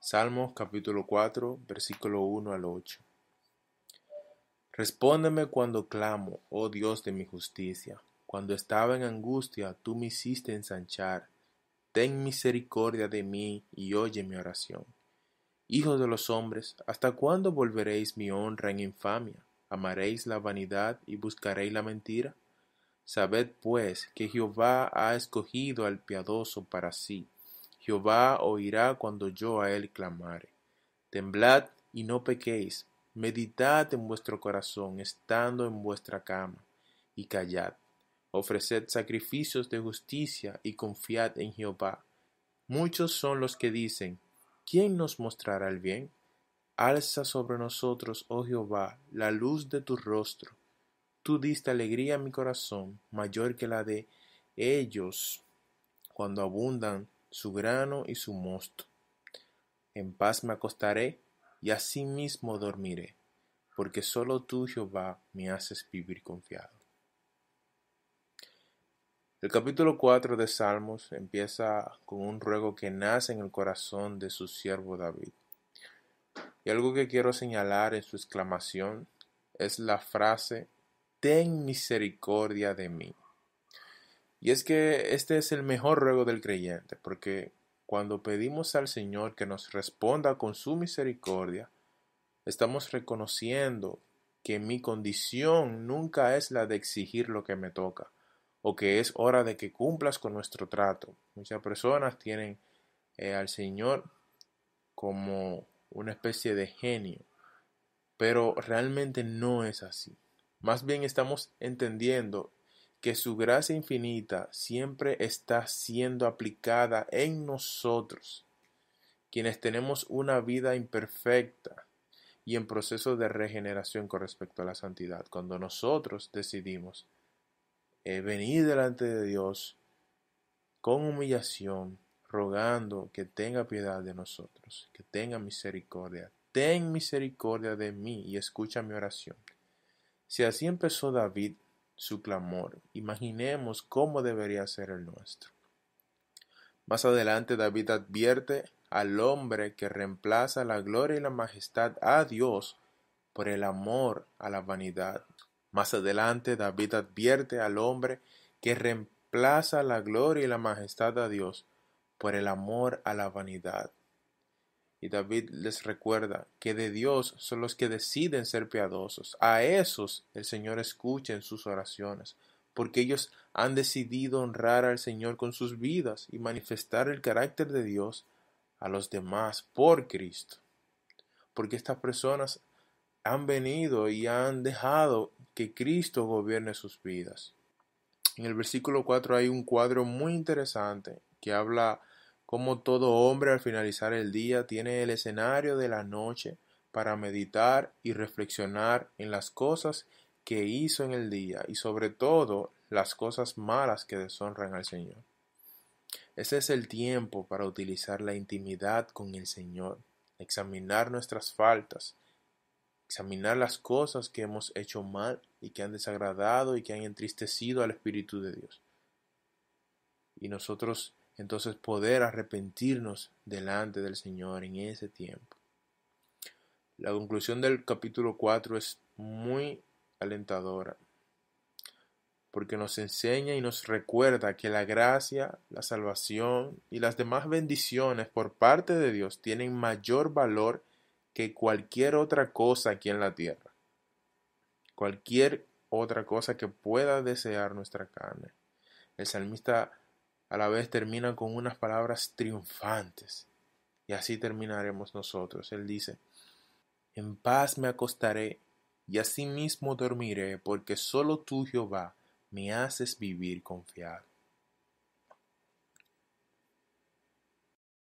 Salmos capítulo 4, versículo 1 al 8. Respóndeme cuando clamo, oh Dios de mi justicia. Cuando estaba en angustia, tú me hiciste ensanchar. Ten misericordia de mí y oye mi oración. Hijos de los hombres, ¿hasta cuándo volveréis mi honra en infamia? ¿Amaréis la vanidad y buscaréis la mentira? Sabed pues que Jehová ha escogido al piadoso para sí Jehová oirá cuando yo a él clamare. Temblad y no pequéis, meditad en vuestro corazón, estando en vuestra cama, y callad. Ofreced sacrificios de justicia y confiad en Jehová. Muchos son los que dicen, ¿quién nos mostrará el bien? Alza sobre nosotros, oh Jehová, la luz de tu rostro. Tú diste alegría a mi corazón, mayor que la de ellos, cuando abundan su grano y su mosto. En paz me acostaré y asimismo dormiré, porque solo tú, Jehová, me haces vivir confiado. El capítulo 4 de Salmos empieza con un ruego que nace en el corazón de su siervo David. Y algo que quiero señalar en su exclamación es la frase, Ten misericordia de mí. Y es que este es el mejor ruego del creyente, porque cuando pedimos al Señor que nos responda con su misericordia, estamos reconociendo que mi condición nunca es la de exigir lo que me toca, o que es hora de que cumplas con nuestro trato. Muchas personas tienen eh, al Señor como una especie de genio, pero realmente no es así. Más bien estamos entendiendo que su gracia infinita siempre está siendo aplicada en nosotros, quienes tenemos una vida imperfecta y en proceso de regeneración con respecto a la santidad. Cuando nosotros decidimos eh, venir delante de Dios con humillación, rogando que tenga piedad de nosotros, que tenga misericordia. Ten misericordia de mí y escucha mi oración. Si así empezó David, su clamor. Imaginemos cómo debería ser el nuestro. Más adelante David advierte al hombre que reemplaza la gloria y la majestad a Dios por el amor a la vanidad. Más adelante David advierte al hombre que reemplaza la gloria y la majestad a Dios por el amor a la vanidad. Y David les recuerda que de Dios son los que deciden ser piadosos. A esos el Señor escucha en sus oraciones, porque ellos han decidido honrar al Señor con sus vidas y manifestar el carácter de Dios a los demás por Cristo. Porque estas personas han venido y han dejado que Cristo gobierne sus vidas. En el versículo 4 hay un cuadro muy interesante que habla como todo hombre al finalizar el día tiene el escenario de la noche para meditar y reflexionar en las cosas que hizo en el día y sobre todo las cosas malas que deshonran al Señor. Ese es el tiempo para utilizar la intimidad con el Señor, examinar nuestras faltas, examinar las cosas que hemos hecho mal y que han desagradado y que han entristecido al Espíritu de Dios. Y nosotros entonces poder arrepentirnos delante del Señor en ese tiempo. La conclusión del capítulo 4 es muy alentadora porque nos enseña y nos recuerda que la gracia, la salvación y las demás bendiciones por parte de Dios tienen mayor valor que cualquier otra cosa aquí en la tierra. Cualquier otra cosa que pueda desear nuestra carne. El salmista a la vez termina con unas palabras triunfantes. Y así terminaremos nosotros. Él dice, en paz me acostaré y asimismo dormiré, porque solo tú, Jehová, me haces vivir confiado.